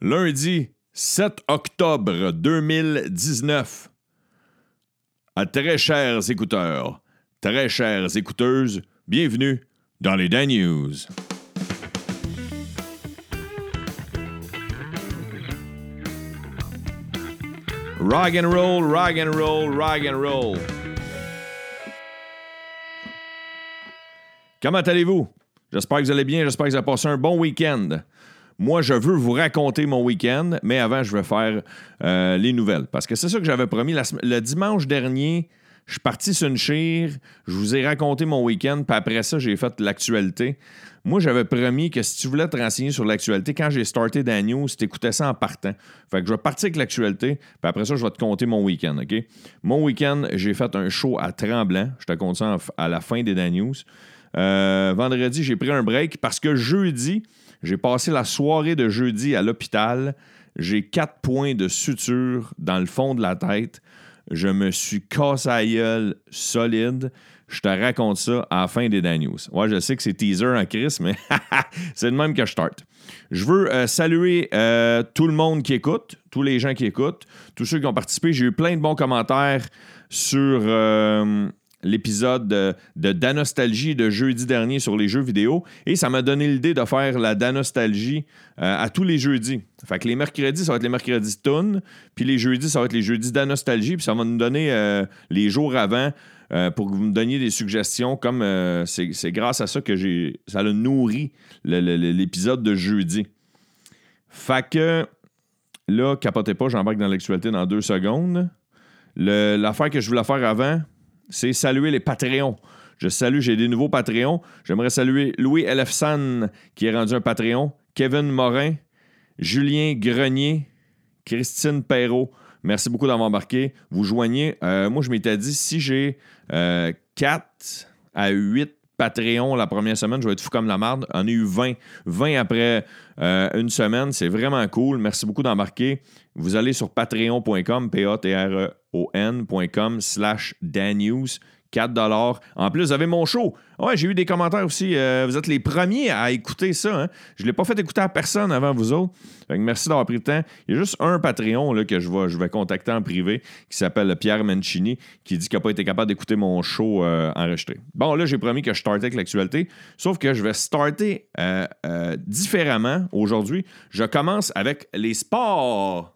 lundi 7 octobre 2019. À très chers écouteurs, très chères écouteuses, bienvenue dans les Dan News. Rock and roll, rock and roll, rock and roll. Comment allez-vous? J'espère que vous allez bien, j'espère que vous avez passé un bon week-end. Moi, je veux vous raconter mon week-end, mais avant, je vais faire euh, les nouvelles. Parce que c'est ça que j'avais promis. le dimanche dernier, je suis parti sur une chire, je vous ai raconté mon week-end, puis après ça, j'ai fait l'actualité. Moi, j'avais promis que si tu voulais te renseigner sur l'actualité, quand j'ai starté Dan News, écoutais ça en partant. Fait que je vais partir avec l'actualité, puis après ça, je vais te compter mon week-end, OK? Mon week-end, j'ai fait un show à Tremblant. Je te compte ça à la fin des Dan News. Euh, vendredi, j'ai pris un break parce que jeudi, j'ai passé la soirée de jeudi à l'hôpital. J'ai quatre points de suture dans le fond de la tête. Je me suis cassé à gueule solide. Je te raconte ça à la fin des Dan News. Ouais, je sais que c'est teaser en Chris, mais c'est le même que je start. Je veux euh, saluer euh, tout le monde qui écoute, tous les gens qui écoutent, tous ceux qui ont participé. J'ai eu plein de bons commentaires sur, l'épisode de, Danostalgie de jeudi dernier sur les jeux vidéo et ça m'a donné l'idée de faire la Danostalgie euh, à tous les jeudis. Fait que les mercredis, ça va être les mercredis Toon, puis les jeudis, ça va être les jeudis Danostalgie, puis ça va nous donner euh, les jours avant euh, pour que vous me donniez des suggestions. Comme c'est grâce à ça que j'ai ça a nourri l'épisode de jeudi. Fait que là, capotez pas, j'embarque dans l'actualité dans deux secondes. L'affaire que je voulais faire avant, c'est saluer les Patreons. Je salue, j'ai des nouveaux Patreons. J'aimerais saluer Louis Elefsan, qui est rendu un Patreon, Kevin Morin, Julien Grenier, Christine Perrault. Merci beaucoup d'avoir embarqué. Vous joignez. Euh, moi, je m'étais dit, si j'ai 4 euh, à 8 Patreons la première semaine, je vais être fou comme la marde. On a eu 20. 20 après euh, une semaine. C'est vraiment cool. Merci beaucoup d'embarquer. Vous allez sur patreon.com, p a t r e o n.com slash danews. 4 En plus, vous avez mon show. Ouais, j'ai eu des commentaires aussi. Euh, vous êtes les premiers à écouter ça. Hein. Je ne l'ai pas fait écouter à personne avant vous autres. merci d'avoir pris le temps. Il y a juste un Patreon là, que je vais, je vais contacter en privé qui s'appelle Pierre Mancini qui dit qu'il n'a pas été capable d'écouter mon show euh, enregistré. Bon, là, j'ai promis que je startais avec l'actualité. Sauf que je vais starter euh, différemment aujourd'hui. Je commence avec les sports.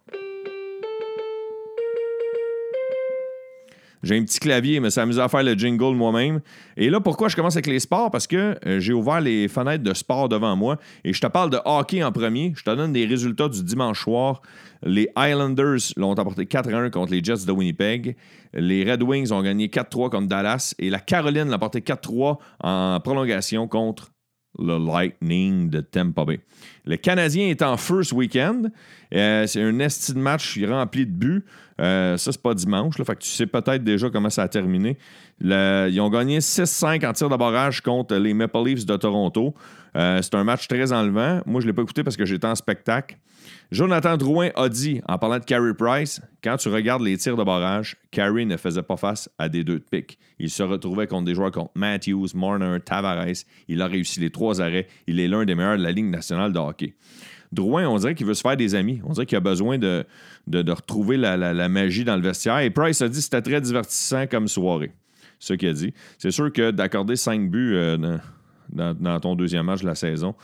J'ai un petit clavier, mais ça m'amuse à faire le jingle moi-même. Et là, pourquoi je commence avec les sports? Parce que euh, j'ai ouvert les fenêtres de sport devant moi et je te parle de hockey en premier. Je te donne des résultats du dimanche soir. Les Islanders l'ont emporté 4-1 contre les Jets de Winnipeg. Les Red Wings ont gagné 4-3 contre Dallas. Et la Caroline l'a emporté 4-3 en prolongation contre le Lightning de Tampa Bay. Le Canadien est en first weekend. Euh, c'est un esti de match rempli de buts. Euh, ça, c'est pas dimanche. Là, fait que tu sais peut-être déjà comment ça a terminé. ils ont gagné 6-5 en tir de barrage contre les Maple Leafs de Toronto. Euh, c'est un match très enlevant. Moi, je ne l'ai pas écouté parce que j'étais en spectacle. Jonathan Drouin a dit, en parlant de Carey Price, quand tu regardes les tirs de barrage, Carey ne faisait pas face à des deux de pique. Il se retrouvait contre des joueurs comme Matthews, Marner, Tavares. Il a réussi les trois arrêts. Il est l'un des meilleurs de la Ligue nationale de hockey. Drouin, on dirait qu'il veut se faire des amis. On dirait qu'il a besoin de, retrouver la, magie dans le vestiaire. Et Price a dit que c'était très divertissant comme soirée. Ce qu'il a dit. C'est sûr que d'accorder cinq buts euh, dans, ton deuxième match de la saison,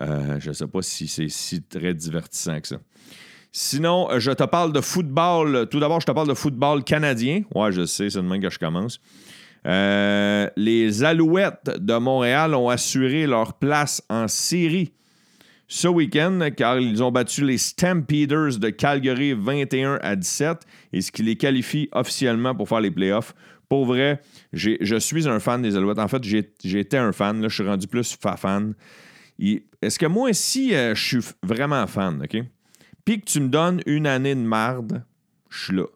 euh, je ne sais pas si c'est si très divertissant que ça. Sinon, euh, je te parle de football. Tout d'abord, je te parle de football canadien. Ouais, je sais, c'est demain que je commence. Euh, les Alouettes de Montréal ont assuré leur place en série ce week-end car ils ont battu les Stampeders de Calgary 21 à 17 et ce qui les qualifie officiellement pour faire les playoffs. Pour vrai, je suis un fan des Alouettes. En fait, j'étais un fan. Là, je suis rendu plus fan. Est-ce que moi, si euh, je suis vraiment fan, OK? Puis que tu me donnes une année de marde, je suis là.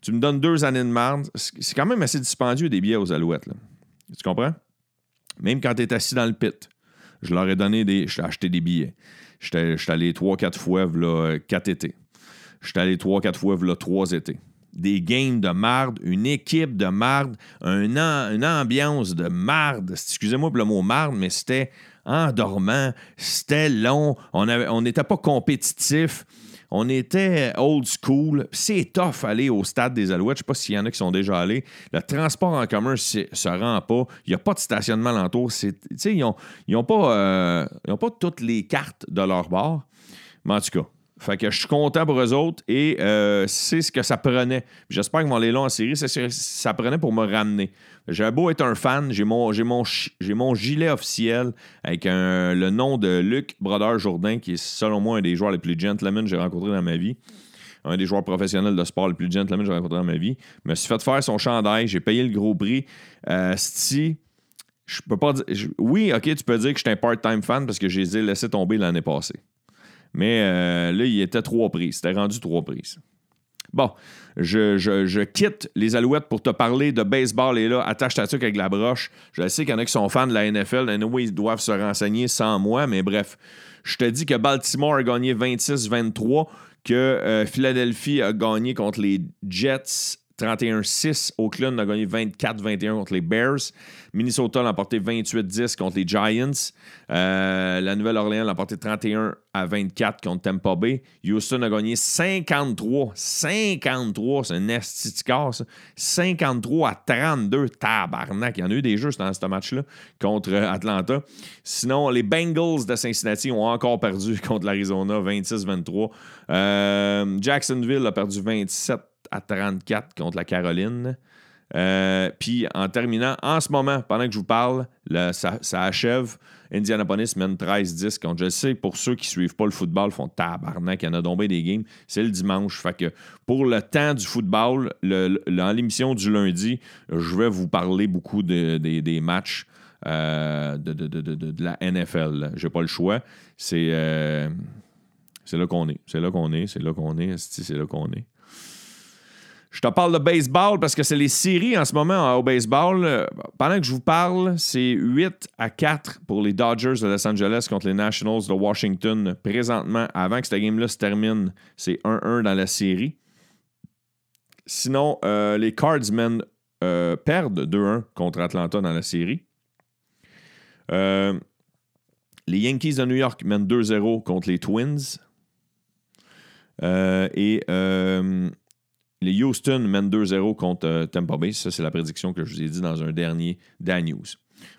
Tu me donnes deux années de marde, c'est quand même assez dispendieux des billets aux Alouettes. Tu comprends? Même quand tu es assis dans le pit. Je leur ai donné des. J'ai acheté des billets. J'étais allé trois, quatre fois, là, quatre étés. J'étais allé trois, quatre fois, là, trois étés. Des games de marde, une équipe de marde, un une ambiance de marde. Excusez-moi pour le mot marde, mais c'était endormant, c'était long, on n'était pas compétitif. On était old school. C'est tough aller au stade des Alouettes. Je ne sais pas s'il y en a qui sont déjà allés. Le transport en commun ne se rend pas. Il n'y a pas de stationnement alentour. Ils n'ont ont pas, euh, pas toutes les cartes de leur bar. Mais en tout cas, fait que je suis content pour eux autres et euh, c'est ce que ça prenait. J'espère vont aller là en série. C'est ce que ça prenait pour me ramener. J'ai beau être un fan, j'ai mon, mon, mon gilet officiel avec le nom de Luc Brodeur Jourdain, qui est selon moi un des joueurs les plus gentlemen que j'ai rencontrés dans ma vie. Un des joueurs professionnels de sport les plus gentlemen que j'ai rencontrés dans ma vie. Je me suis fait faire son chandail, j'ai payé le gros prix. Euh, je peux pas dire. oui, ok, tu peux dire que je suis un part-time fan parce que je les ai laissés tomber l'année passée. Mais euh, là, il était trois prises. C'était rendu trois prises. Bon, je, quitte les Alouettes pour te parler de baseball et là, attache ta avec la broche. Je sais qu'il y en a qui sont fans de la NFL. Anyway, ils doivent se renseigner sans moi, mais bref. Je te dis que Baltimore a gagné 26-23, que euh, Philadelphie a gagné contre les Jets 31-6. Oakland a gagné 24-21 contre les Bears. Minnesota l'a emporté 28-10 contre les Giants. Euh, la Nouvelle-Orléans l'a emporté 31 à 24 contre Tampa Bay. Houston a gagné 53. 53, c'est un esti ça. 53 à 32. Tabarnak. Il y en a eu des jeux dans ce match-là contre Atlanta. Sinon, les Bengals de Cincinnati ont encore perdu contre l'Arizona 26-23. Euh, Jacksonville a perdu 27 à 34 contre la Caroline. Euh, puis en terminant, en ce moment, pendant que je vous parle, ça, achève. Indianapolis mène 13-10 contre, je sais, pour ceux qui ne suivent pas le football, font tabarnak, il y en a tombé des games. C'est le dimanche. Pour le temps du football, dans l'émission du lundi, je vais vous parler beaucoup des matchs euh, de, la NFL. J'ai pas le choix. C'est euh, là qu'on est. C'est là qu'on est. C'est là qu'on est. C'est là qu'on est. Je te parle de baseball parce que c'est les séries en ce moment au baseball. Pendant que je vous parle, c'est 8 à 4 pour les Dodgers de Los Angeles contre les Nationals de Washington. Présentement, avant que cette game-là se termine, c'est 1-1 dans la série. Sinon, euh, les Cardsmen euh, perdent 2-1 contre Atlanta dans la série. Euh, les Yankees de New York mènent 2-0 contre les Twins. et les Houston mènent 2-0 contre euh, Tampa Bay. Ça, c'est la prédiction que je vous ai dit dans un dernier Dan News.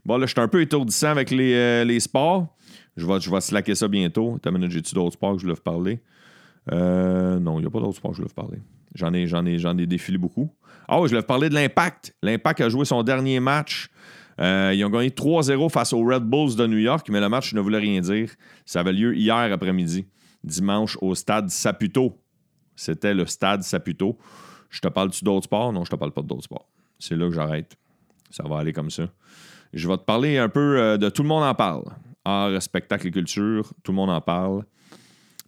Bon, là, je suis un peu étourdissant avec les, euh, sports. Je vais, je slacker ça bientôt. T'as minute, j'ai-tu d'autres sports que je voulais vous parler? Euh, non, il n'y a pas d'autres sports que je voulais vous parler. J'en ai, j'en ai, j'en ai défilé beaucoup. Ah oui, je voulais parler de l'Impact. L'Impact a joué son dernier match. ils ont gagné 3-0 face aux Red Bulls de New York, mais le match ne voulait rien dire. Ça avait lieu hier après-midi, dimanche, au stade Saputo c'était le stade Saputo. Je te parle-tu d'autres sports? Non, je te parle pas d'autres sports. C'est là que j'arrête. Ça va aller comme ça. Je vais te parler un peu euh, de Tout le monde en parle. Art, spectacle et culture, tout le monde en parle.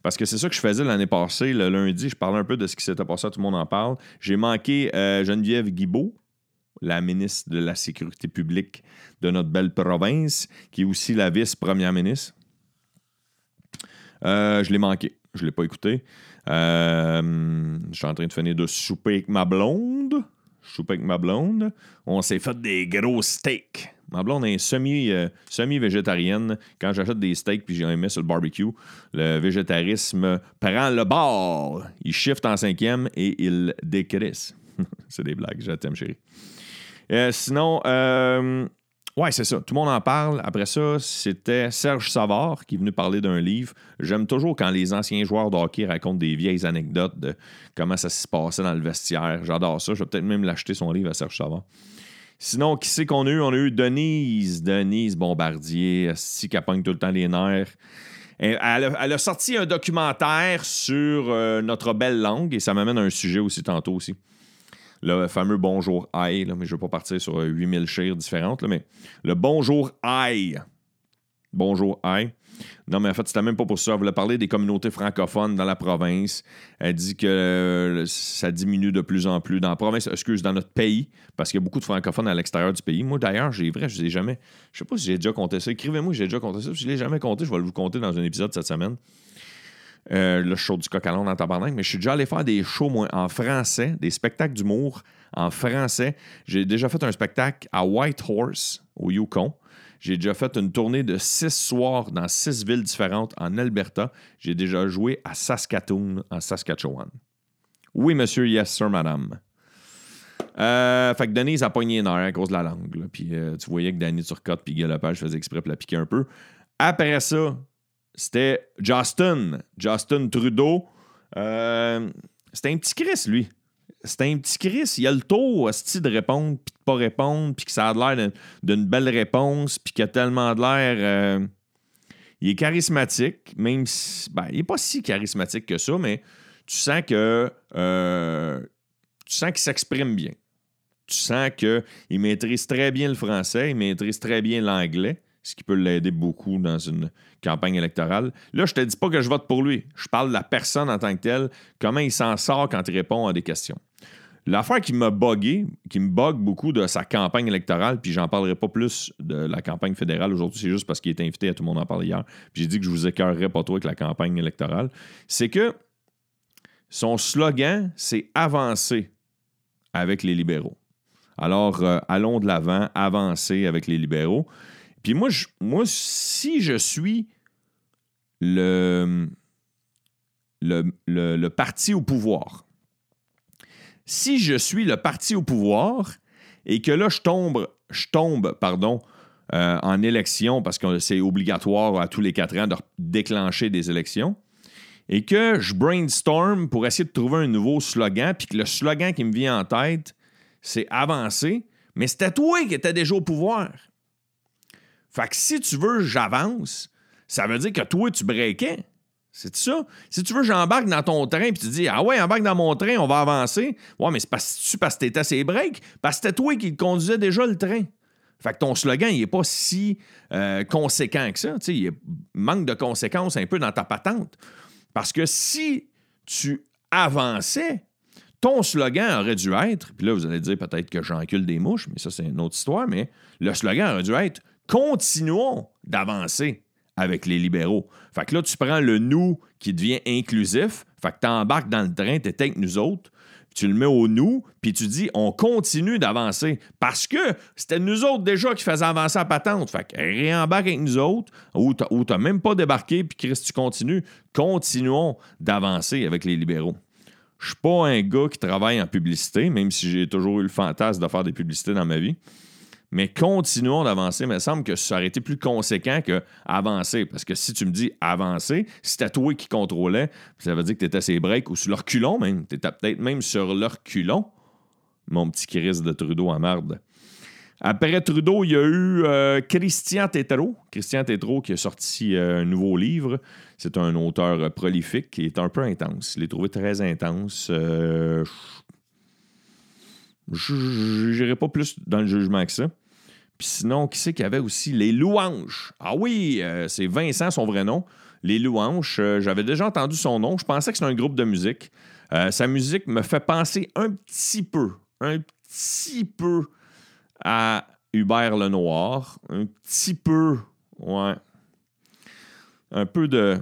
Parce que c'est ça que je faisais l'année passée, le lundi, je parlais un peu de ce qui s'était passé Tout le monde en parle. J'ai manqué euh, Geneviève Guibault, la ministre de la Sécurité publique de notre belle province, qui est aussi la vice-première ministre. Euh, je l'ai manqué. Je ne l'ai pas écouté. Euh, je suis en train de finir de souper avec ma blonde. Souper avec ma blonde. On s'est fait des gros steaks. Ma blonde est euh, semi-végétarienne. Quand j'achète des steaks puis j'en mets sur le barbecue, le végétarisme prend le bord. Il shift en cinquième et il décrisse. C'est des blagues, je t'aime, chérie. Euh, sinon, Ouais, c'est ça. Tout le monde en parle. Après ça, c'était Serge Savard qui est venu parler d'un livre. J'aime toujours quand les anciens joueurs de hockey racontent des vieilles anecdotes de comment ça se passait dans le vestiaire. J'adore ça. Je vais peut-être même l'acheter son livre à Serge Savard. Sinon, qui c'est qu'on a eu? On a eu Denise, Denise Bombardier, si qui tout le temps les nerfs. Elle a, sorti un documentaire sur euh, notre belle langue et ça m'amène à un sujet aussi tantôt aussi le fameux bonjour aïe, mais je ne vais pas partir sur 8000 euh, chires différentes, mais le bonjour aïe. Bonjour aïe. Non, mais en fait, c'était même pas pour ça. Elle voulait parler des communautés francophones dans la province. Elle dit que euh, ça diminue de plus en plus dans la province, excuse, dans notre pays, parce qu'il y a beaucoup de francophones à l'extérieur du pays. Moi, d'ailleurs, j'ai vrai, je ne jamais. Je sais pas si j'ai déjà compté ça. Écrivez-moi j'ai déjà compté ça. Si je ne l'ai jamais compté, je vais vous compter dans un épisode cette semaine. Euh, le show du coq à l'âne dans tabarnak, mais je suis déjà allé faire des shows en français, des spectacles d'humour en français. J'ai déjà fait un spectacle à Whitehorse, au Yukon. J'ai déjà fait une tournée de six soirs dans six villes différentes en Alberta. J'ai déjà joué à Saskatoon, en Saskatchewan. Oui, monsieur, yes, sir, madame. Euh, fait que Denise a pogné une heure à cause de la langue. Puis euh, tu voyais que Danny Turcotte puis Guy Lepage faisait exprès pour la piquer un peu. Après ça, c'était Justin. Justin Trudeau. Euh, c'était un petit Chris, lui. C'était un petit Chris. Il a le taux de répondre puis de pas répondre, puis que ça a l'air d'une belle réponse, puis qu'il a tellement de l'air. il est charismatique, même si. Ben, il n'est pas si charismatique que ça, mais tu sens que. tu sens qu'il s'exprime bien tu sens qu'il maîtrise très bien le français, il maîtrise très bien l'anglais, ce qui peut l'aider beaucoup dans une campagne électorale. Là, je te dis pas que je vote pour lui. Je parle de la personne en tant que telle, comment il s'en sort quand il répond à des questions. L'affaire qui m'a bugué, qui me bug beaucoup de sa campagne électorale, puis j'en parlerai pas plus de la campagne fédérale aujourd'hui, c'est juste parce qu'il est invité, à tout le monde en parle hier, puis j'ai dit que je vous écœurerais pas trop avec la campagne électorale, c'est que son slogan, c'est avancer avec les libéraux. Alors, euh, allons de l'avant, avancer avec les libéraux. Puis moi, si je suis le, parti au pouvoir, si je suis le parti au pouvoir et que là, je tombe, je tombe euh, en élection, parce que c'est obligatoire à tous les quatre ans de déclencher des élections, et que je brainstorm pour essayer de trouver un nouveau slogan, puis que le slogan qui me vient en tête, c'est avancer, mais c'était toi qui étais déjà au pouvoir. Fait que si tu veux j'avance, ça veut dire que toi, tu breakais. C'est ça? Si tu veux, j'embarque dans ton train, puis tu dis, ah ouais, embarque dans mon train, on va avancer. Ouais, mais c'est parce, parce que t'étais ses breaks, parce que c'était toi qui conduisais déjà le train. Fait que ton slogan, il n'est pas si euh, conséquent que ça. il manque de conséquences un peu dans ta patente. Parce que si tu avançais, ton slogan aurait dû être, puis là, vous allez dire peut-être que j'encule des mouches, mais ça, c'est une autre histoire, mais le slogan aurait dû être Continuons d'avancer avec les libéraux. Fait que là, tu prends le nous qui devient inclusif, fait que tu embarques dans le train, tu avec nous autres, tu le mets au nous, puis tu dis on continue d'avancer. Parce que c'était nous autres déjà qui faisaient avancer la patente. Fait que réembarque avec nous autres, ou tu n'as même pas débarqué, puis Chris, tu continues. Continuons d'avancer avec les libéraux. Je suis pas un gars qui travaille en publicité, même si j'ai toujours eu le fantasme de faire des publicités dans ma vie. Mais continuons d'avancer. Il me semble que ça aurait été plus conséquent que avancer. Parce que si tu me dis avancer, c'était toi qui contrôlais, ça veut dire que tu étais ses breaks ou sur leur culon même. Tu étais peut-être même sur leur culon, mon petit Chris de Trudeau en merde. Après Trudeau, il y a eu euh, Christian Tétrault. Christian Tétrault qui a sorti euh, un nouveau livre. C'est un auteur euh, prolifique qui est un peu intense. Je l'ai trouvé très intense. je n'irai pas plus dans le jugement que ça. Puis sinon, qui c'est qu'il y avait aussi Les Louanges? Ah oui, c'est Vincent, son vrai nom. Les Louanges, j'avais déjà entendu son nom. Je pensais que c'était un groupe de musique. sa musique me fait penser un petit peu, un petit peu à Hubert Lenoir. Un petit peu, ouais. Un peu de.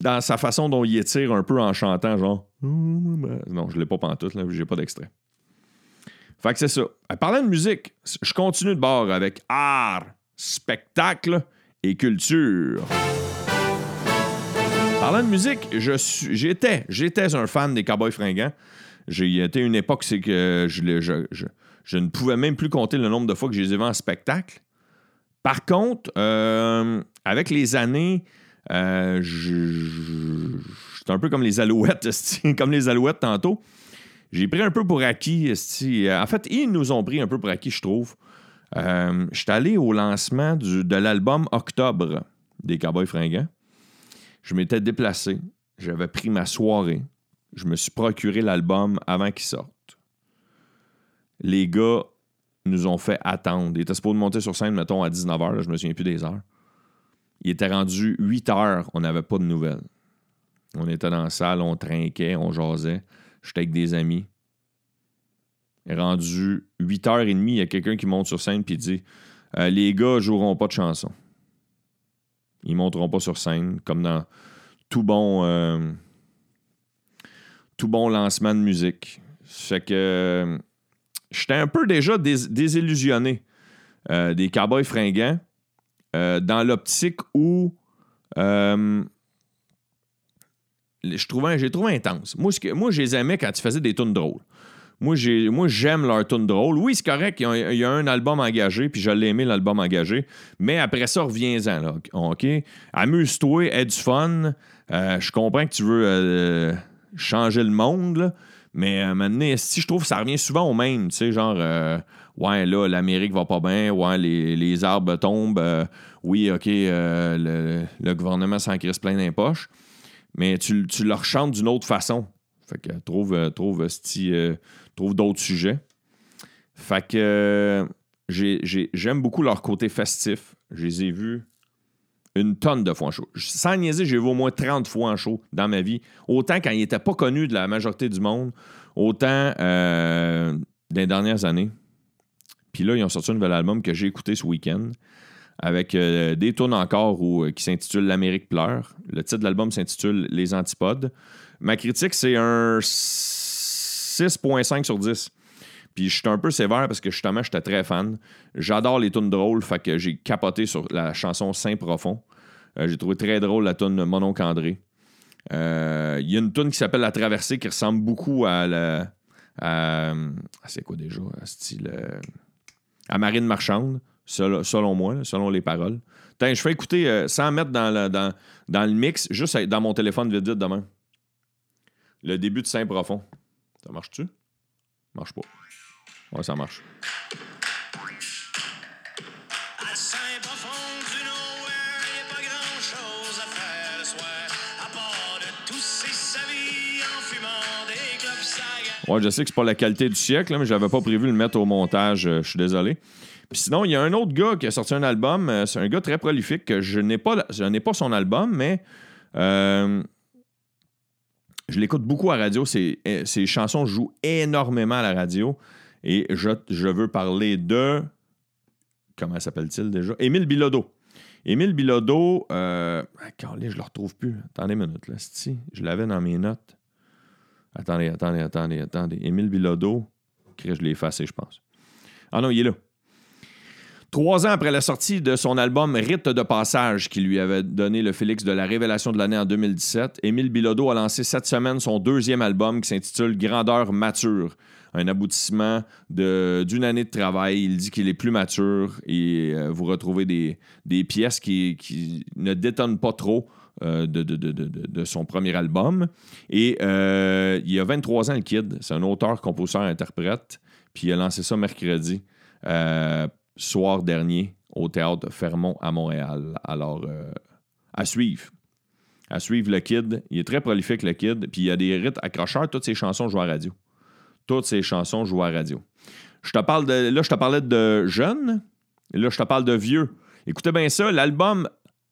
Dans sa façon dont il étire un peu en chantant, genre. Non, je l'ai pas pantoute, là, j'ai pas d'extrait. Fait que c'est ça. Parlant de musique, je continue de bord avec art, spectacle et culture. Parlant de musique, j'étais, j'étais un fan des Cowboys fringants. J'ai été une époque, c'est que je, je, je ne pouvais même plus compter le nombre de fois que je les ai vus en spectacle. Par contre, euh, avec les années, euh, un peu comme les alouettes, comme les alouettes tantôt. J'ai pris un peu pour acquis. En fait, ils nous ont pris un peu pour acquis, je trouve. Euh, je suis allé au lancement de l'album Octobre des Cowboys fringants. Je m'étais déplacé. J'avais pris ma soirée. Je me suis procuré l'album avant qu'il sorte les gars nous ont fait attendre. Ils étaient supposés monter sur scène, mettons, à 19h, je me souviens plus des heures. Il était rendu 8 h on n'avait pas de nouvelles. On était dans la salle, on trinquait, on jasait. J'étais avec des amis. Rendu 8h30, il y a quelqu'un qui monte sur scène et dit euh, Les gars joueront pas de chansons. Ils monteront pas sur scène, comme dans tout bon. euh, tout bon lancement de musique. Fait que. euh, J'étais un peu déjà dés- désillusionné des Cowboys fringants dans l'optique où. Je trouvais, j'ai trouvé intense. Moi, moi, je les aimais quand ils faisaient des tunes drôles. Moi, j'ai, moi j'aime leur tune drôle. Oui, c'est correct, il y, a, un album engagé, puis je l'ai aimé, l'album engagé. Mais après ça, reviens-en, là, OK? Amuse-toi, aie du fun. Euh, je comprends que tu veux euh, changer le monde, mais euh, maintenant, si je trouve que ça revient souvent au même, tu sais, genre, ouais, là, l'Amérique va pas bien, ouais, les, les arbres tombent, oui, OK, le, le gouvernement s'en crisse plein dans les poches, mais tu, tu leur chantes d'une autre façon. Fait que trouve, euh, trouve, sti- euh, trouve d'autres sujets. Fait que euh, j'ai- j'ai- j'aime beaucoup leur côté festif. Je les ai vus une tonne de fois en show. Sans niaiser, j'ai vu au moins 30 fois en show dans ma vie. Autant quand ils n'étaient pas connus de la majorité du monde, autant euh, les dernières années. Puis là, ils ont sorti un nouvel album que j'ai écouté ce week-end avec euh, des tunes encore où, euh, qui s'intitule L'Amérique pleure. Le titre de l'album s'intitule Les Antipodes. Ma critique, c'est un 6.5 sur 10. Puis je suis un peu sévère parce que justement, j'étais très fan. J'adore les tunes drôles, fait que j'ai capoté sur la chanson Saint Profond. Euh, j'ai trouvé très drôle la tune Mon oncle André. Euh, Il y a une tune qui s'appelle La Traversée qui ressemble beaucoup à la. c'est quoi déjà? Style. à Marine Marchande, sel- selon moi, là, selon les paroles. Tiens, je fais écouter euh, sans mettre dans le, dans, dans le mix, juste dans mon téléphone vite vite demain. Le début de Saint Profond. Ça marche-tu? Marche pas. Ouais, ça marche. De. Ouais, je sais que c'est pas la qualité du siècle, là, mais j'avais pas prévu le mettre au montage. euh, je suis désolé. Sinon, il y a un autre gars qui a sorti un album. euh, c'est un gars très prolifique que je n'ai pas, je n'ai pas son album, mais euh, je l'écoute beaucoup à radio. Ses, euh, ses chansons jouent énormément à la radio. Et je, je veux parler de. Comment s'appelle-t-il déjà? Émile Bilodeau. Émile Bilodeau. Euh, ah, calé, je le retrouve plus. Attendez une minute. Là, c'ti. je l'avais dans mes notes. Attendez, attendez, attendez, attendez. Émile Bilodeau. Je l'ai effacé, je pense. Ah non, il est là. Trois ans après la sortie de son album Rite de passage, qui lui avait donné le Félix de la révélation de l'année en 2017, Émile Bilodeau a lancé cette semaine son deuxième album qui s'intitule Grandeur mature, un aboutissement d'une année de travail. Il dit qu'il est plus mature et euh, vous retrouvez des, pièces qui, ne détonnent pas trop euh, de, son premier album. Et euh, il a 23 ans, le kid. C'est un auteur, compositeur, interprète. Puis il a lancé ça mercredi. Soir dernier au théâtre Fermont à Montréal. Alors, euh, à suivre. À suivre le kid. Il est très prolifique, le kid. Puis il y a des rites accrocheurs. Toutes ses chansons jouent à radio. Toutes ses chansons jouent à radio. Je te parle de. Là, je te parlais de jeunes. Là, je te parle de vieux. Écoutez bien ça. L'album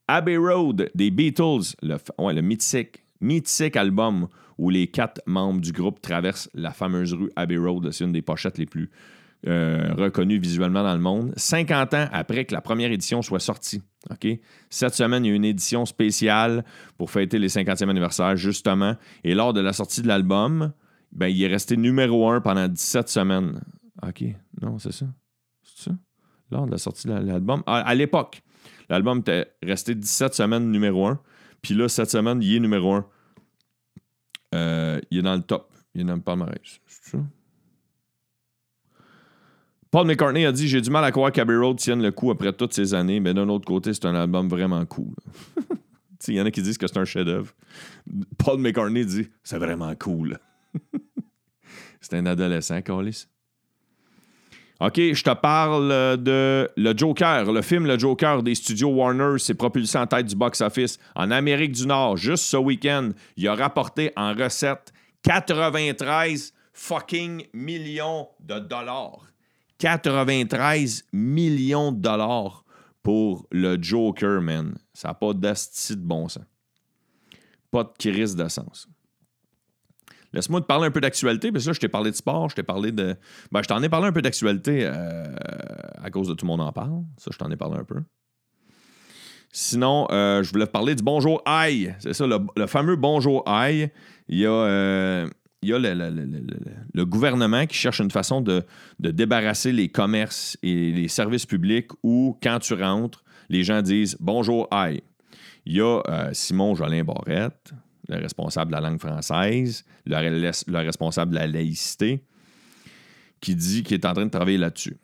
Abbey Road des Beatles, le, ouais, le mythique, mythique album où les quatre membres du groupe traversent la fameuse rue Abbey Road. C'est une des pochettes les plus euh, reconnues visuellement dans le monde. 50 ans après que la première édition soit sortie. Cette semaine, il y a une édition spéciale pour fêter les 50e anniversaire, justement. Et lors de la sortie de l'album, ben, il est resté numéro 1 pendant 17 semaines. OK? Non, c'est ça. C'est ça? Lors de la sortie de l'album. À, à l'époque, l'album était resté 17 semaines numéro 1. Puis là, cette semaine, il est numéro 1. Euh, il est dans le top. Il est dans le palmarès. C'est ça? Paul McCartney a dit J'ai du mal à croire qu'Abbey Road tienne le coup après toutes ces années, mais d'un autre côté, c'est un album vraiment cool. Il y en a qui disent que c'est un chef-d'œuvre. Paul McCartney dit C'est vraiment cool. c'est un adolescent, Carlis. OK, je te parle de Le Joker. Le film Le Joker des studios Warner s'est propulsé en tête du box-office en Amérique du Nord juste ce week-end. Il a rapporté en recette 93 fucking millions de dollars. 93 millions de dollars pour le Joker, man. Ça n'a pas d'asti de bon sens. Pas de crise de sens. Laisse-moi te parler un peu d'actualité, parce que là, je t'ai parlé de sport, je t'ai parlé de. Ben, je t'en ai parlé un peu d'actualité euh, à cause de tout le monde en parle. Ça, je t'en ai parlé un peu. Sinon, euh, je voulais te parler du bonjour aïe. C'est ça, le, fameux bonjour aïe. Il y a, euh, il y a le, gouvernement qui cherche une façon de, débarrasser les commerces et les services publics où, quand tu rentres, les gens disent bonjour aïe. Il y a euh, Simon Jolin Barrette, le responsable de la langue française, le, re- le responsable de la laïcité, qui dit qu'il est en train de travailler là-dessus.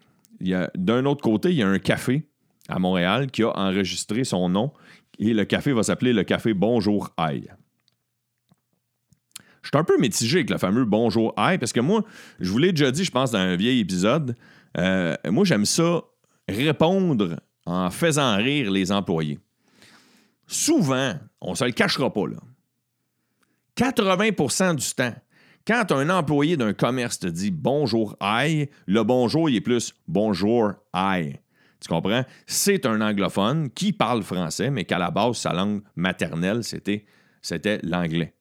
D'un autre côté, il y a un café à Montréal qui a enregistré son nom et le café va s'appeler le café Bonjour Aïe. Je suis un peu mitigé avec le fameux Bonjour Aïe parce que moi, je vous l'ai déjà dit, je pense, dans un vieil épisode, euh, moi, j'aime ça répondre en faisant rire les employés. Souvent, on se le cachera pas, là. 80% du temps, quand un employé d'un commerce te dit bonjour aïe, le bonjour, est plus bonjour aïe. Tu comprends? C'est un anglophone qui parle français, mais qu'à la base, sa langue maternelle, c'était l'anglais.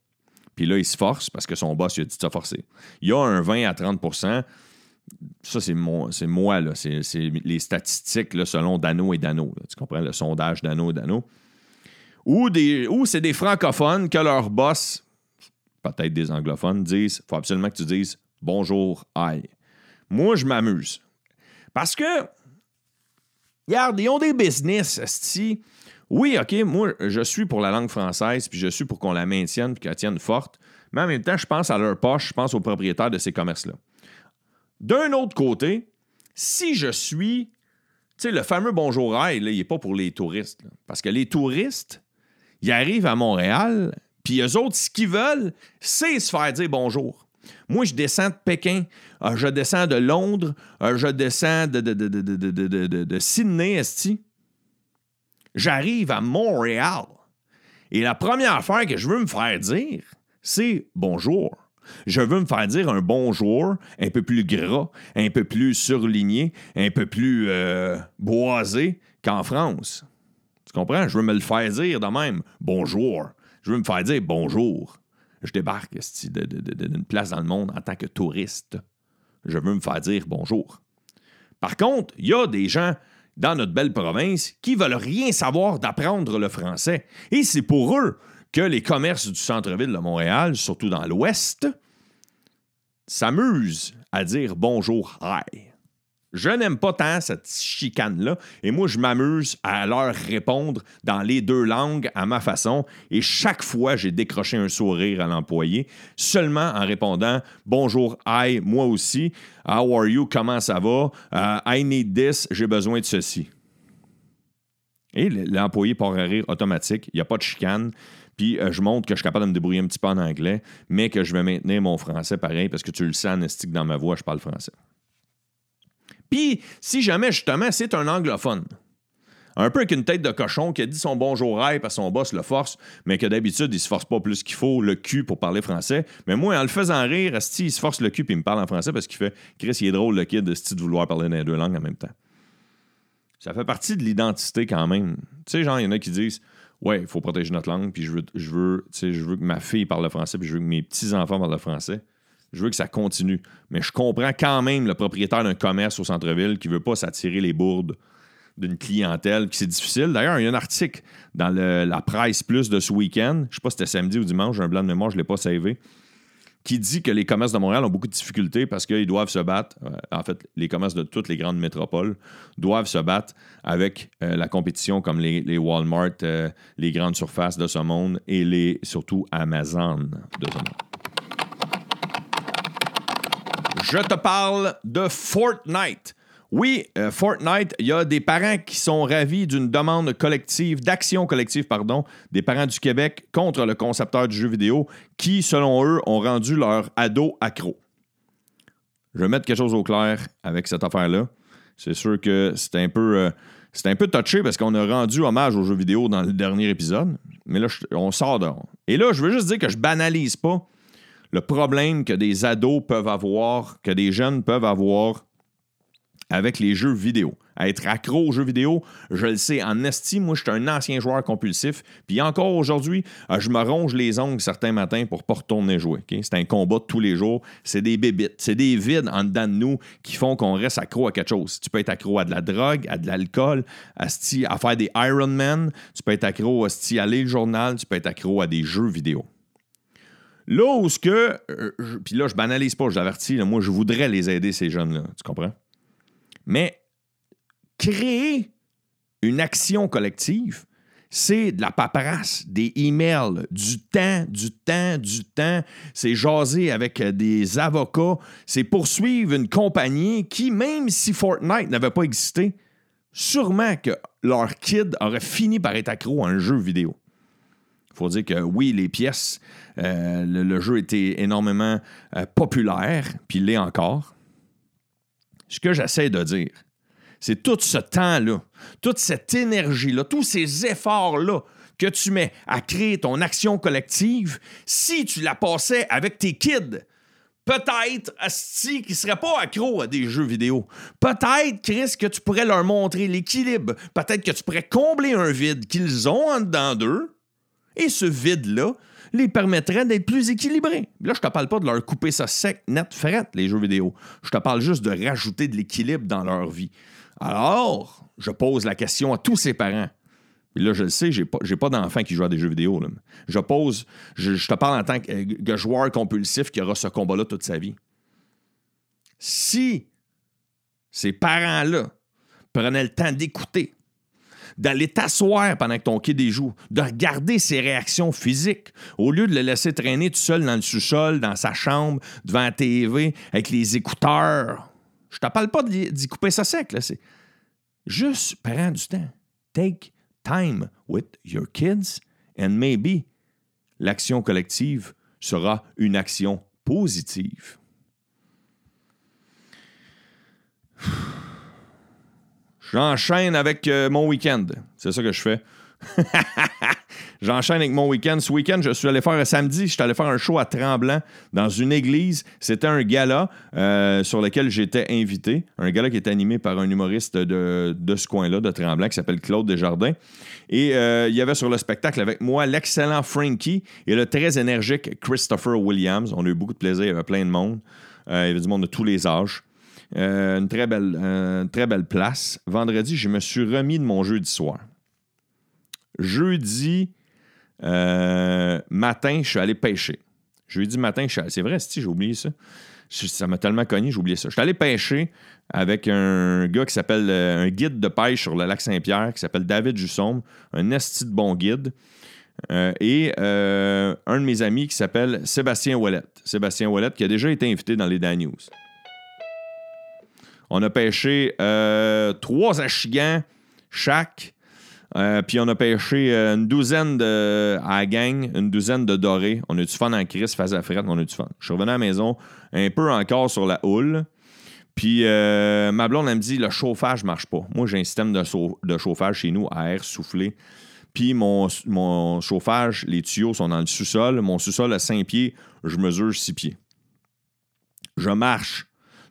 Puis là, il se force parce que son boss lui a dit de se forcer. Il y a un 20 à 30% ça, c'est, mon- c'est moi, là. C'est, les statistiques là, selon Dano et Dano. Tu comprends? Le sondage Dano et Dano. Ou, des, ou c'est des francophones que leur boss, peut-être des anglophones, disent faut absolument que tu dises bonjour, aïe. Moi, je m'amuse. Parce que, regarde, ils ont des business, esti. Oui, OK, moi, je suis pour la langue française, puis je suis pour qu'on la maintienne, puis qu'elle tienne forte. Mais en même temps, je pense à leur poche, je pense aux propriétaires de ces commerces-là. D'un autre côté, si je suis, tu sais, le fameux bonjour là, il n'est pas pour les touristes. Parce que les touristes, ils arrivent à Montréal, puis eux autres, ce qu'ils veulent, c'est se faire dire bonjour. Moi, je descends de Pékin, euh, je descends de Londres, euh, je descends de, de, de, de, de, de, de- de- de Sydney, esti. J'arrive à Montréal. Et la première affaire que je veux me faire dire, c'est bonjour. Je veux me faire dire un bonjour un peu plus gras, un peu plus surligné, un peu plus euh, boisé qu'en France. Tu comprends? Je veux me le faire dire de même. Bonjour. Je veux me faire dire bonjour. Je débarque d'une place dans le monde en tant que touriste. Je veux me faire dire bonjour. Par contre, il y a des gens dans notre belle province qui veulent rien savoir d'apprendre le français. Et c'est pour eux que les commerces du centre-ville de Montréal, surtout dans l'ouest, s'amusent à dire bonjour, hi. Je n'aime pas tant cette chicane-là, et moi, je m'amuse à leur répondre dans les deux langues à ma façon, et chaque fois, j'ai décroché un sourire à l'employé, seulement en répondant bonjour, hi, moi aussi, how are you, comment ça va, Euh, I need this, j'ai besoin de ceci. Et l'employé part à rire automatique, il n'y a pas de chicane. Puis euh, je montre que je suis capable de me débrouiller un petit peu en anglais, mais que je vais maintenir mon français pareil parce que tu le sens, Nestique, dans ma voix, je parle français. Puis, si jamais, justement, c'est un anglophone, un peu avec une tête de cochon qui a dit son bonjour aïe parce son boss le force, mais que d'habitude, il se force pas plus qu'il faut le cul pour parler français. Mais moi, en le faisant rire, Asti, il se force le cul puis il me parle en français parce qu'il fait Chris, il est drôle, le kid, Asti, de vouloir parler les deux langues en même temps. Ça fait partie de l'identité quand même. Tu sais, genre, il y en a qui disent Ouais, il faut protéger notre langue, puis je veux, je, veux, je veux que ma fille parle le français, puis je veux que mes petits-enfants parlent le français. Je veux que ça continue. Mais je comprends quand même le propriétaire d'un commerce au centre-ville qui veut pas s'attirer les bourdes d'une clientèle, qui c'est difficile. D'ailleurs, il y a un article dans la presse plus de ce week-end, je sais pas si c'était samedi ou dimanche, j'ai un blanc de mémoire, je l'ai pas savé, qui dit que les commerces de Montréal ont beaucoup de difficultés parce qu'ils doivent se battre, euh, en fait, les commerces de toutes les grandes métropoles doivent se battre avec euh, la compétition comme les, les Walmart, euh, les grandes surfaces de ce monde et les surtout Amazon de ce monde. Je te parle de Fortnite. Oui, euh, Fortnite, il y a des parents qui sont ravis d'une demande collective, d'action collective, pardon, des parents du Québec contre le concepteur du jeu vidéo qui, selon eux, ont rendu leur ado accro. Je vais mettre quelque chose au clair avec cette affaire-là. C'est sûr que c'est un peu. euh, touché parce qu'on a rendu hommage aux jeux vidéo dans le dernier épisode. Mais là, on sort de. Et là, je veux juste dire que je banalise pas le problème que des ados peuvent avoir, que des jeunes peuvent avoir avec les jeux vidéo. À être accro aux jeux vidéo, je le sais, en estime, moi, je suis un ancien joueur compulsif. Puis encore aujourd'hui, euh, je me ronge les ongles certains matins pour pas retourner jouer. C'est un combat de tous les jours. C'est des bébites. C'est des vides en dedans de nous qui font qu'on reste accro à quelque chose. Tu peux être accro à de la drogue, à de l'alcool, à, à faire des Ironman. Tu peux être accro à, lire le journal. Tu peux être accro à des jeux vidéo. Là où ce que. euh, Puis là, je banalise pas, je l'avertis. là, Moi, je voudrais les aider, ces jeunes-là. Tu comprends? Mais créer une action collective, c'est de la paperasse, des emails, du temps, du temps, du temps. C'est jaser avec euh, des avocats. C'est poursuivre une compagnie qui, même si Fortnite n'avait pas existé, sûrement que leur kid aurait fini par être accro à un jeu vidéo. Il faut dire que oui, les pièces, euh, le, jeu était énormément euh, populaire, puis il l'est encore. Ce que j'essaie de dire, c'est tout ce temps-là, toute cette énergie-là, tous ces efforts-là que tu mets à créer ton action collective, si tu la passais avec tes kids, peut-être, Asti, qu'ils ne seraient pas accros à des jeux vidéo. Peut-être, Chris, que tu pourrais leur montrer l'équilibre. Peut-être que tu pourrais combler un vide qu'ils ont en dedans d'eux. Et ce vide-là les permettrait d'être plus équilibrés. Là, je te parle pas de leur couper ça sec, net, fret, les jeux vidéo. Je te parle juste de rajouter de l'équilibre dans leur vie. Alors, je pose la question à tous ces parents. Là, je le sais, j'ai pas, pas d'enfant qui joue à des jeux vidéo. là. Je pose, je, te parle en tant euh, que joueur compulsif qui aura ce combat-là toute sa vie. Si ces parents-là prenaient le temps d'écouter, d'aller t'asseoir pendant que ton kid y joue, de regarder ses réactions physiques, au lieu de le laisser traîner tout seul dans le sous-sol, dans sa chambre, devant la TV, avec les écouteurs. Je te parle pas d'y couper ça sec, là. C'est juste prends du temps. Take time with your kids and maybe l'action collective sera une action positive. J'enchaîne avec euh, mon week-end. C'est ça que je fais. J'enchaîne avec mon week-end. Ce week-end, je suis allé faire un samedi, je suis allé faire un show à Tremblant dans une église. C'était un gala euh, sur lequel j'étais invité. Un gala qui est animé par un humoriste de, de ce coin-là, de Tremblant, qui s'appelle Claude Desjardins. Et euh, il y avait sur le spectacle avec moi l'excellent Frankie et le très énergique Christopher Williams. On a eu beaucoup de plaisir, il y avait plein de monde. Euh, il y avait du monde de tous les âges. Euh, une très belle, une très belle place. Vendredi, je me suis remis de mon jeudi soir. Jeudi euh, matin, je suis allé pêcher. Jeudi matin, je allé- c'est vrai, si j'ai oublié ça. Ça m'a tellement cogné, j'ai oublié ça. Je suis allé pêcher avec un gars qui s'appelle euh, un guide de pêche sur le lac Saint-Pierre qui s'appelle David Jusson, un esti de bon guide. Et un de mes amis qui s'appelle Sébastien Ouellette. Sébastien Ouellette qui a déjà été invité dans les Dan News. On a pêché euh, trois achigans chaque. Euh, puis on a pêché euh, une douzaine de, à gang, une douzaine de dorés. On a du fun en crise, face à frette, on a du fun. Je suis revenu à la maison un peu encore sur la houle. Puis euh, ma blonde, elle me dit le chauffage marche pas. Moi, j'ai un système de chauffage chez nous à air soufflé. Puis mon, mon chauffage, les tuyaux sont dans le sous-sol. Mon sous-sol à 5 pieds, je mesure 6 pieds. Je marche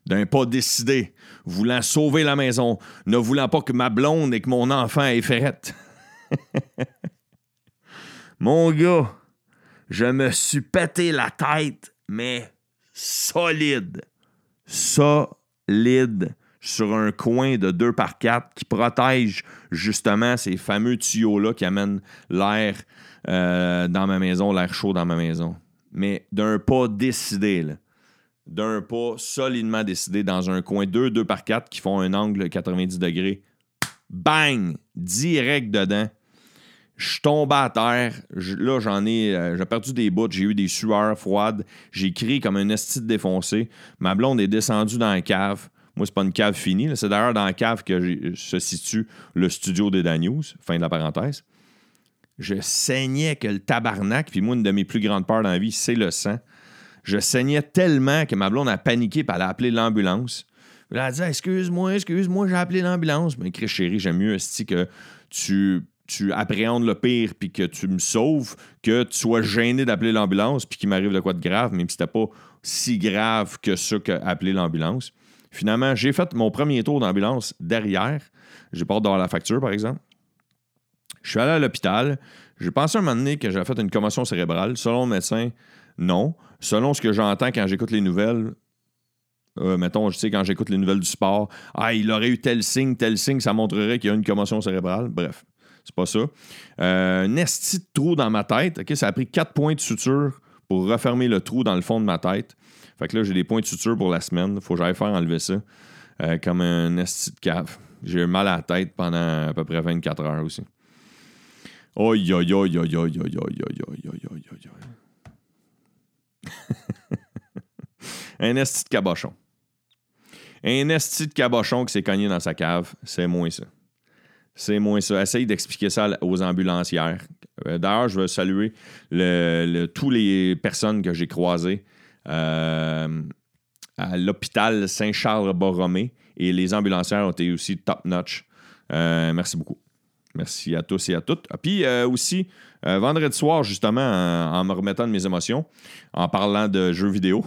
d'un pas décidé, voulant sauver la maison, ne voulant pas que ma blonde et que mon enfant aient ferrette. mon gars, je me suis pété la tête, mais solide. Solide sur un coin de 2 par 4 qui protège justement ces fameux tuyaux-là qui amènent l'air euh, dans ma maison, l'air chaud dans ma maison. Mais d'un pas décidé, là d'un pas solidement décidé dans un coin 2, 2 par 4 qui font un angle 90 degrés. Bang! Direct dedans. Je tombe à terre. Là, j'en ai, euh, j'ai perdu des bouts. J'ai eu des sueurs froides. J'ai crié comme un esti défoncé. Ma blonde est descendue dans la cave. Moi, c'est pas une cave finie. C'est d'ailleurs dans la cave que j'ai- se situe le studio des Dan News. Fin de la parenthèse. Je saignais que le tabarnak. Puis moi, une de mes plus grandes peurs dans la vie, c'est le sang. Je saignais tellement que ma blonde a paniqué et elle a appelé l'ambulance. Elle a dit Excuse-moi, excuse-moi, j'ai appelé l'ambulance. Mais Chris, chérie, j'aime mieux esti, que tu, tu appréhendes le pire puis que tu me sauves que tu sois gêné d'appeler l'ambulance puis qu'il m'arrive de quoi de grave, même si c'était pas si grave que ça qu'appeler l'ambulance. Finalement, j'ai fait mon premier tour d'ambulance derrière. J'ai pas d'avoir la facture, par exemple. Je suis allé à l'hôpital. J'ai pensé un moment donné que j'avais fait une commotion cérébrale. Selon le médecin, non. Selon ce que j'entends quand j'écoute les nouvelles, euh, mettons, je sais, quand j'écoute les nouvelles du sport, ah, il aurait eu tel signe, tel signe, ça montrerait qu'il y a une commotion cérébrale. Bref, c'est pas ça. Euh, un esti de trou dans ma tête. Ça a pris quatre points de suture pour refermer le trou dans le fond de ma tête. Fait que là, j'ai des points de suture pour la semaine. Faut que j'aille faire enlever ça. Euh, comme un esti de cave. J'ai eu mal à la tête pendant à peu près 24 heures aussi. Oi, oi, oi, oi, oi, oi, oi, oi, oi, oi, oi, oi. un esti de cabochon. Un esti de cabochon qui s'est cogné dans sa cave, c'est moins ça. C'est moins ça. Essaye d'expliquer ça aux ambulancières. Euh, D'ailleurs, je veux saluer le, tous les personnes que j'ai croisées euh, à l'hôpital Saint-Charles-Borromée et les ambulancières ont été aussi top-notch. Euh, merci beaucoup. Merci à tous et à toutes. Ah, Puis aussi, euh, vendredi soir, justement, en, en me remettant de mes émotions, en parlant de jeux vidéo,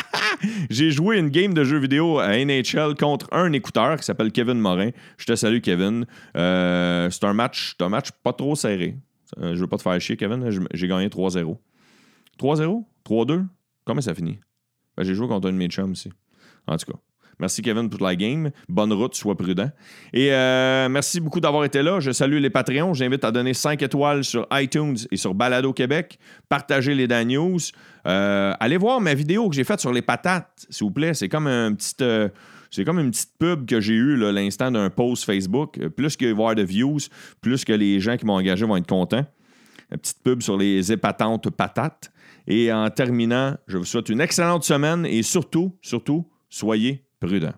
j'ai joué une game de jeux vidéo à NHL contre un écouteur qui s'appelle Kevin Morin. Je te salue, Kevin. Euh, c'est un match, un match pas trop serré. Euh, je veux pas te faire chier, Kevin. J'ai gagné 3-0. 3-0? 3-2? Comment ça finit? Ben, j'ai joué contre un de mes chums aussi. En tout cas. Merci Kevin pour la game. Bonne route, sois prudent. Et euh, merci beaucoup d'avoir été là. Je salue les Patreons. J'invite à donner 5 étoiles sur iTunes et sur Balado Québec. Partagez les Dan News. Euh, allez voir ma vidéo que j'ai faite sur les patates, s'il vous plaît. C'est comme un petit. euh, c'est comme une petite pub que j'ai eue l'instant d'un post Facebook. Plus que voir de views, plus que les gens qui m'ont engagé vont être contents. Une petite pub sur les épatantes patates. Et en terminant, je vous souhaite une excellente semaine et surtout, surtout, soyez Brüder.